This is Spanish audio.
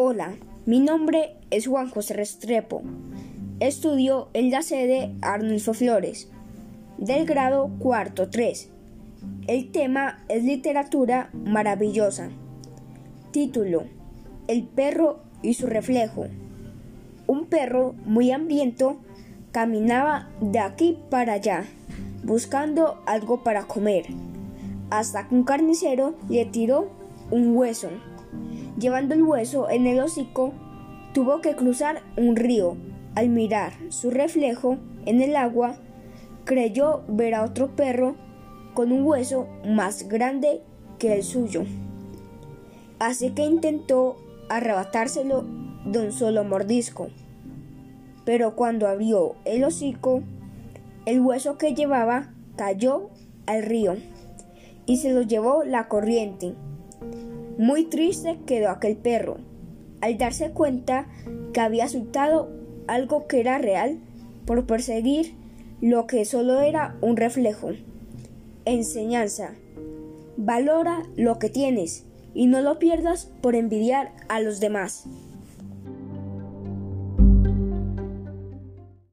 Hola, mi nombre es Juan José Restrepo. Estudio en la sede Arnulfo Flores, del grado cuarto 3. El tema es literatura maravillosa. Título: El perro y su reflejo. Un perro muy hambriento caminaba de aquí para allá, buscando algo para comer, hasta que un carnicero le tiró un hueso. Llevando el hueso en el hocico, tuvo que cruzar un río. Al mirar su reflejo en el agua, creyó ver a otro perro con un hueso más grande que el suyo. Así que intentó arrebatárselo de un solo mordisco. Pero cuando abrió el hocico, el hueso que llevaba cayó al río y se lo llevó la corriente. Muy triste quedó aquel perro al darse cuenta que había soltado algo que era real por perseguir lo que solo era un reflejo. Enseñanza. Valora lo que tienes y no lo pierdas por envidiar a los demás.